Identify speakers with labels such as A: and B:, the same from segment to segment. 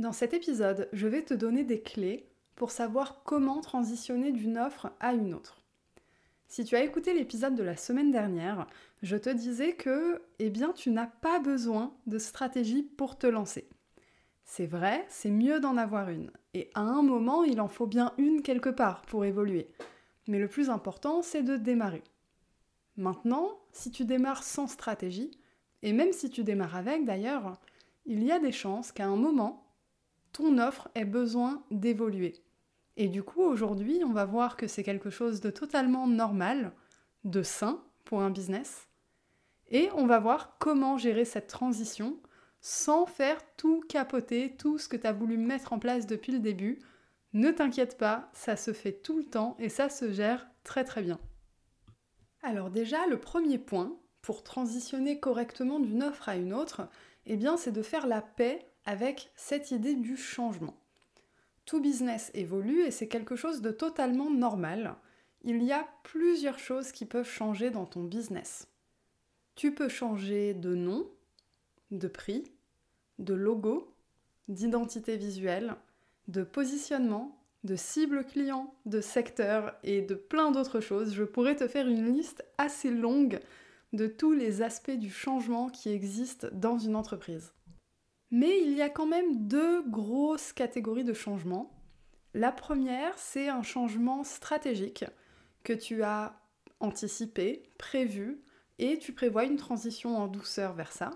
A: Dans cet épisode, je vais te donner des clés pour savoir comment transitionner d'une offre à une autre. Si tu as écouté l'épisode de la semaine dernière, je te disais que eh bien, tu n'as pas besoin de stratégie pour te lancer. C'est vrai, c'est mieux d'en avoir une. Et à un moment, il en faut bien une quelque part pour évoluer. Mais le plus important, c'est de démarrer. Maintenant, si tu démarres sans stratégie, et même si tu démarres avec d'ailleurs, il y a des chances qu'à un moment, ton offre ait besoin d'évoluer. Et du coup, aujourd'hui, on va voir que c'est quelque chose de totalement normal, de sain pour un business. Et on va voir comment gérer cette transition sans faire tout capoter, tout ce que tu as voulu mettre en place depuis le début. Ne t'inquiète pas, ça se fait tout le temps et ça se gère très très bien. Alors déjà, le premier point pour transitionner correctement d'une offre à une autre, eh bien c'est de faire la paix avec cette idée du changement. Tout business évolue et c'est quelque chose de totalement normal. Il y a plusieurs choses qui peuvent changer dans ton business. Tu peux changer de nom, de prix, de logo, d'identité visuelle, de positionnement, de cible client, de secteur et de plein d'autres choses. Je pourrais te faire une liste assez longue de tous les aspects du changement qui existent dans une entreprise. Mais il y a quand même deux grosses catégories de changements. La première, c'est un changement stratégique que tu as anticipé, prévu, et tu prévois une transition en douceur vers ça.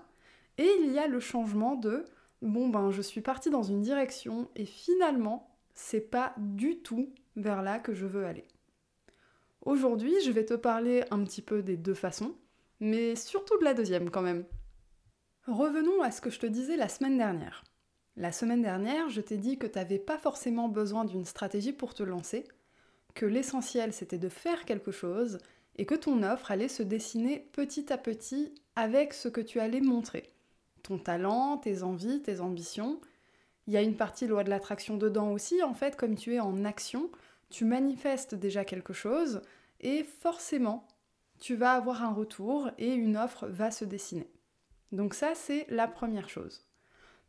A: Et il y a le changement de bon ben je suis partie dans une direction et finalement c'est pas du tout vers là que je veux aller. Aujourd'hui, je vais te parler un petit peu des deux façons, mais surtout de la deuxième quand même. Revenons à ce que je te disais la semaine dernière. La semaine dernière, je t'ai dit que tu n'avais pas forcément besoin d'une stratégie pour te lancer, que l'essentiel c'était de faire quelque chose et que ton offre allait se dessiner petit à petit avec ce que tu allais montrer. Ton talent, tes envies, tes ambitions. Il y a une partie loi de l'attraction dedans aussi, en fait, comme tu es en action, tu manifestes déjà quelque chose et forcément, tu vas avoir un retour et une offre va se dessiner. Donc ça, c'est la première chose.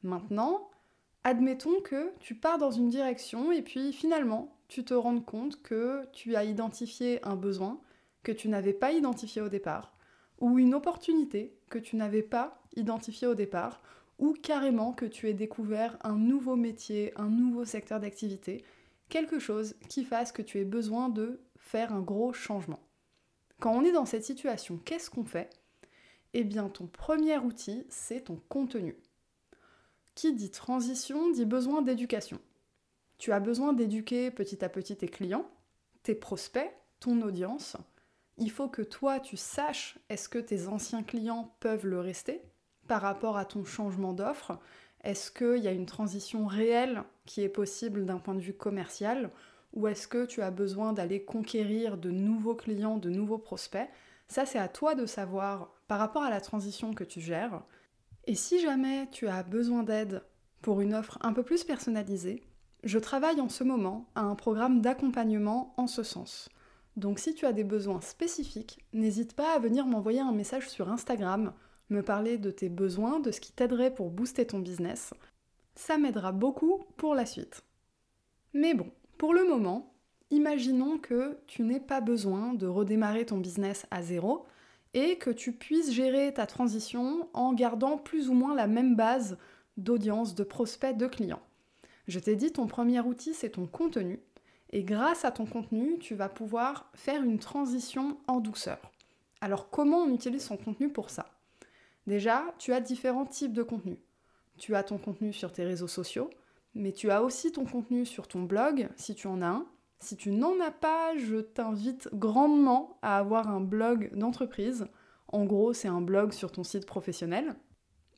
A: Maintenant, admettons que tu pars dans une direction et puis finalement, tu te rends compte que tu as identifié un besoin que tu n'avais pas identifié au départ, ou une opportunité que tu n'avais pas identifiée au départ, ou carrément que tu aies découvert un nouveau métier, un nouveau secteur d'activité, quelque chose qui fasse que tu aies besoin de faire un gros changement. Quand on est dans cette situation, qu'est-ce qu'on fait? Eh bien, ton premier outil, c'est ton contenu. Qui dit transition dit besoin d'éducation. Tu as besoin d'éduquer petit à petit tes clients, tes prospects, ton audience. Il faut que toi, tu saches est-ce que tes anciens clients peuvent le rester par rapport à ton changement d'offre? Est-ce qu'il y a une transition réelle qui est possible d'un point de vue commercial? Ou est-ce que tu as besoin d'aller conquérir de nouveaux clients, de nouveaux prospects? Ça, c'est à toi de savoir par rapport à la transition que tu gères. Et si jamais tu as besoin d'aide pour une offre un peu plus personnalisée, je travaille en ce moment à un programme d'accompagnement en ce sens. Donc si tu as des besoins spécifiques, n'hésite pas à venir m'envoyer un message sur Instagram, me parler de tes besoins, de ce qui t'aiderait pour booster ton business. Ça m'aidera beaucoup pour la suite. Mais bon, pour le moment, imaginons que tu n'aies pas besoin de redémarrer ton business à zéro, et que tu puisses gérer ta transition en gardant plus ou moins la même base d'audience, de prospects, de clients. Je t'ai dit, ton premier outil, c'est ton contenu. Et grâce à ton contenu, tu vas pouvoir faire une transition en douceur. Alors comment on utilise son contenu pour ça? Déjà, tu as différents types de contenu. Tu as ton contenu sur tes réseaux sociaux, mais tu as aussi ton contenu sur ton blog, si tu en as un, si tu n'en as pas, je t'invite grandement à avoir un blog d'entreprise. En gros, c'est un blog sur ton site professionnel.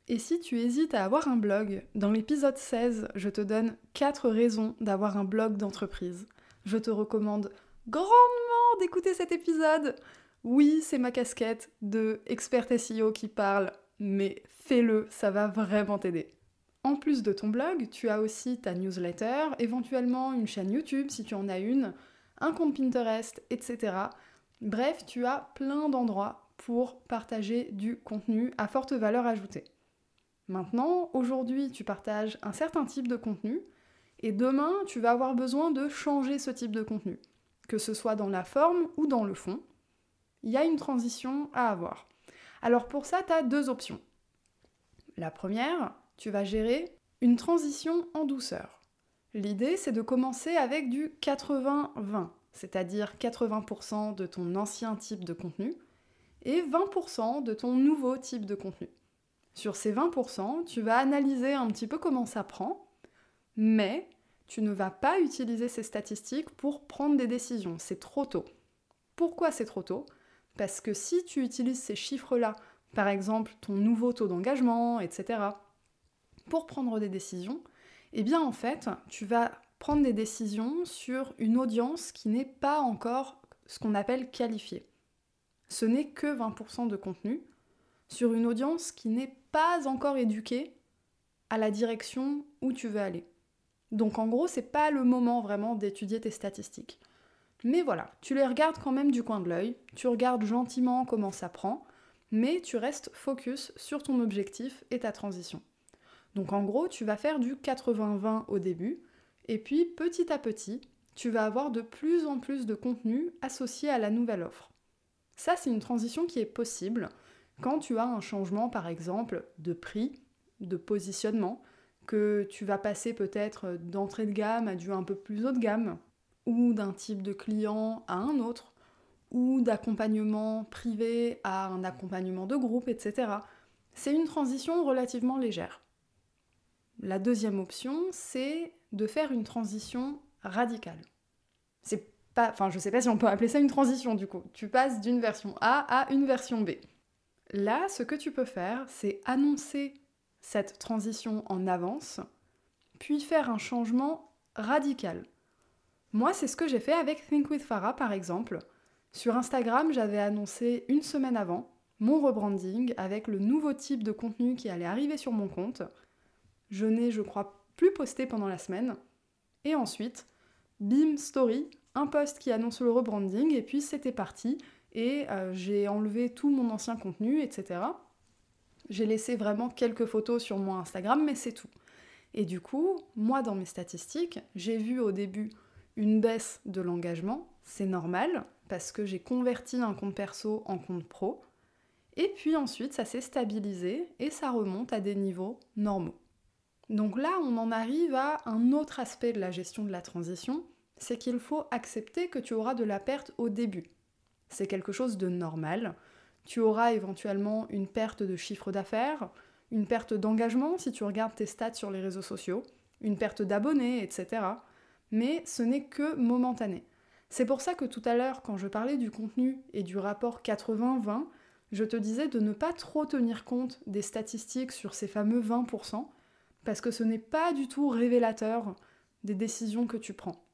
A: Et si tu hésites à avoir un blog, dans l'épisode 16, je te donne 4 raisons d'avoir un blog d'entreprise. Je te recommande grandement d'écouter cet épisode. Oui, c'est ma casquette de expert SEO qui parle, mais fais-le, ça va vraiment t'aider. En plus de ton blog, tu as aussi ta newsletter, éventuellement une chaîne YouTube si tu en as une, un compte Pinterest, etc. Bref, tu as plein d'endroits pour partager du contenu à forte valeur ajoutée. Maintenant, aujourd'hui, tu partages un certain type de contenu et demain, tu vas avoir besoin de changer ce type de contenu, que ce soit dans la forme ou dans le fond. Il y a une transition à avoir. Alors pour ça, tu as deux options. La première, tu vas gérer une transition en douceur. L'idée, c'est de commencer avec du 80-20, c'est-à-dire 80% de ton ancien type de contenu et 20% de ton nouveau type de contenu. Sur ces 20%, tu vas analyser un petit peu comment ça prend, mais tu ne vas pas utiliser ces statistiques pour prendre des décisions. C'est trop tôt. Pourquoi c'est trop tôt? Parce que si tu utilises ces chiffres-là, par exemple ton nouveau taux d'engagement, etc., pour prendre des décisions, eh bien en fait, tu vas prendre des décisions sur une audience qui n'est pas encore ce qu'on appelle qualifiée. Ce n'est que 20% de contenu sur une audience qui n'est pas encore éduquée à la direction où tu veux aller. Donc en gros, c'est pas le moment vraiment d'étudier tes statistiques. Mais voilà, tu les regardes quand même du coin de l'œil, tu regardes gentiment comment ça prend, mais tu restes focus sur ton objectif et ta transition. Donc en gros, tu vas faire du 80-20 au début, et puis petit à petit, tu vas avoir de plus en plus de contenu associé à la nouvelle offre. Ça, c'est une transition qui est possible quand tu as un changement, par exemple, de prix, de positionnement, que tu vas passer peut-être d'entrée de gamme à du un peu plus haut de gamme, ou d'un type de client à un autre, ou d'accompagnement privé à un accompagnement de groupe, etc. C'est une transition relativement légère. La deuxième option, c'est de faire une transition radicale. C'est pas, enfin, je sais pas si on peut appeler ça une transition du coup. Tu passes d'une version A à une version B. Là, ce que tu peux faire, c'est annoncer cette transition en avance, puis faire un changement radical. Moi, c'est ce que j'ai fait avec Think with Farah par exemple. Sur Instagram, j'avais annoncé une semaine avant mon rebranding avec le nouveau type de contenu qui allait arriver sur mon compte. Je n'ai, je crois, plus posté pendant la semaine. Et ensuite, bim, story, un post qui annonce le rebranding, et puis c'était parti. Et euh, j'ai enlevé tout mon ancien contenu, etc. J'ai laissé vraiment quelques photos sur mon Instagram, mais c'est tout. Et du coup, moi, dans mes statistiques, j'ai vu au début une baisse de l'engagement. C'est normal, parce que j'ai converti un compte perso en compte pro. Et puis ensuite, ça s'est stabilisé et ça remonte à des niveaux normaux. Donc là, on en arrive à un autre aspect de la gestion de la transition, c'est qu'il faut accepter que tu auras de la perte au début. C'est quelque chose de normal. Tu auras éventuellement une perte de chiffre d'affaires, une perte d'engagement si tu regardes tes stats sur les réseaux sociaux, une perte d'abonnés, etc. Mais ce n'est que momentané. C'est pour ça que tout à l'heure, quand je parlais du contenu et du rapport 80-20, je te disais de ne pas trop tenir compte des statistiques sur ces fameux 20%, parce que ce n'est pas du tout révélateur des décisions que tu prends.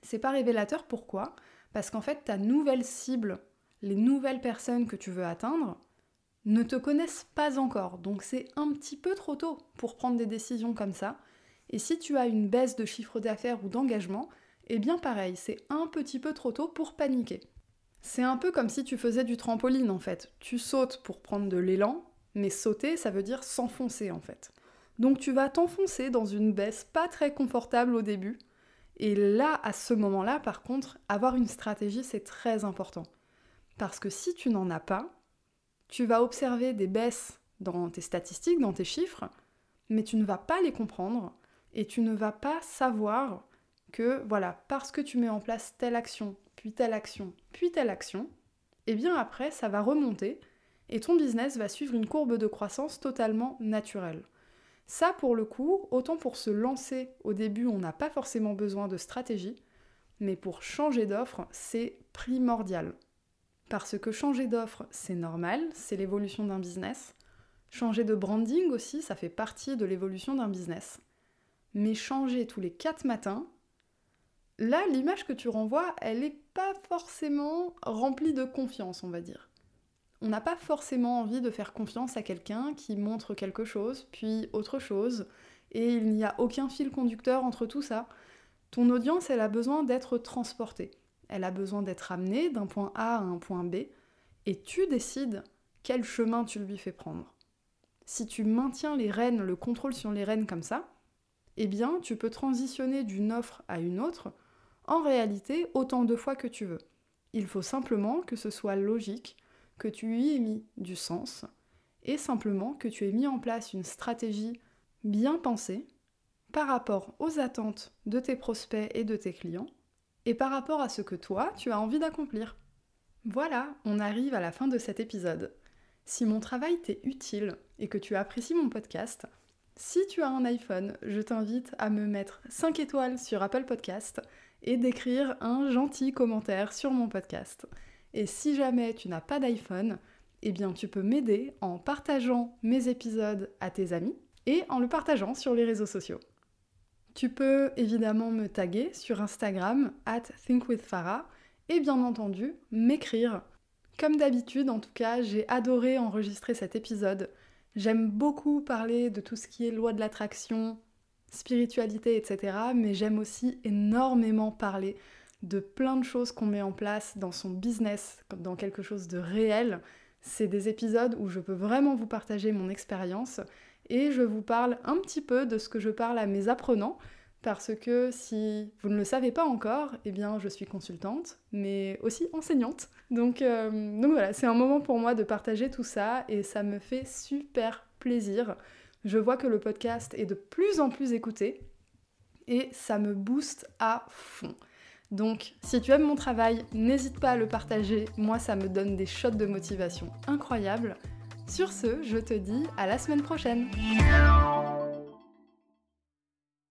A: C'est pas révélateur pourquoi? Parce qu'en fait, ta nouvelle cible, les nouvelles personnes que tu veux atteindre, ne te connaissent pas encore. Donc c'est un petit peu trop tôt pour prendre des décisions comme ça. Et si tu as une baisse de chiffre d'affaires ou d'engagement, eh bien pareil, c'est un petit peu trop tôt pour paniquer. C'est un peu comme si tu faisais du trampoline en fait. Tu sautes pour prendre de l'élan, mais sauter, ça veut dire s'enfoncer en fait. Donc tu vas t'enfoncer dans une baisse pas très confortable au début. Et là, à ce moment-là, par contre, avoir une stratégie, c'est très important. Parce que si tu n'en as pas, tu vas observer des baisses dans tes statistiques, dans tes chiffres, mais tu ne vas pas les comprendre et tu ne vas pas savoir que, voilà, parce que tu mets en place telle action, puis telle action, puis telle action, et eh bien après, ça va remonter et ton business va suivre une courbe de croissance totalement naturelle. Ça, pour le coup, autant pour se lancer au début, on n'a pas forcément besoin de stratégie, mais pour changer d'offre, c'est primordial. Parce que changer d'offre, c'est normal, c'est l'évolution d'un business. Changer de branding aussi, ça fait partie de l'évolution d'un business. Mais changer tous les 4 matins, là, l'image que tu renvoies, elle n'est pas forcément remplie de confiance, on va dire. On n'a pas forcément envie de faire confiance à quelqu'un qui montre quelque chose, puis autre chose, et il n'y a aucun fil conducteur entre tout ça. Ton audience, elle a besoin d'être transportée. Elle a besoin d'être amenée d'un point A à un point B, et tu décides quel chemin tu lui fais prendre. Si tu maintiens les rênes, le contrôle sur les rênes comme ça, eh bien, tu peux transitionner d'une offre à une autre, en réalité, autant de fois que tu veux. Il faut simplement que ce soit logique, que tu y aies mis du sens, et simplement que tu aies mis en place une stratégie bien pensée par rapport aux attentes de tes prospects et de tes clients, et par rapport à ce que toi, tu as envie d'accomplir. Voilà, on arrive à la fin de cet épisode. Si mon travail t'est utile et que tu apprécies mon podcast, si tu as un iPhone, je t'invite à me mettre 5 étoiles sur Apple Podcast et d'écrire un gentil commentaire sur mon podcast. Et si jamais tu n'as pas d'iPhone, eh bien tu peux m'aider en partageant mes épisodes à tes amis et en le partageant sur les réseaux sociaux. Tu peux évidemment me taguer sur Instagram at thinkwithfarah et bien entendu m'écrire. Comme d'habitude, en tout cas, j'ai adoré enregistrer cet épisode. J'aime beaucoup parler de tout ce qui est loi de l'attraction, spiritualité, etc. Mais j'aime aussi énormément parler de plein de choses qu'on met en place dans son business, dans quelque chose de réel. C'est des épisodes où je peux vraiment vous partager mon expérience et je vous parle un petit peu de ce que je parle à mes apprenants parce que si vous ne le savez pas encore, eh bien je suis consultante, mais aussi enseignante. Donc, euh, donc voilà, c'est un moment pour moi de partager tout ça et ça me fait super plaisir. Je vois que le podcast est de plus en plus écouté et ça me booste à fond. Donc, si tu aimes mon travail, n'hésite pas à le partager. Moi, ça me donne des shots de motivation incroyables. Sur ce, je te dis à la semaine prochaine.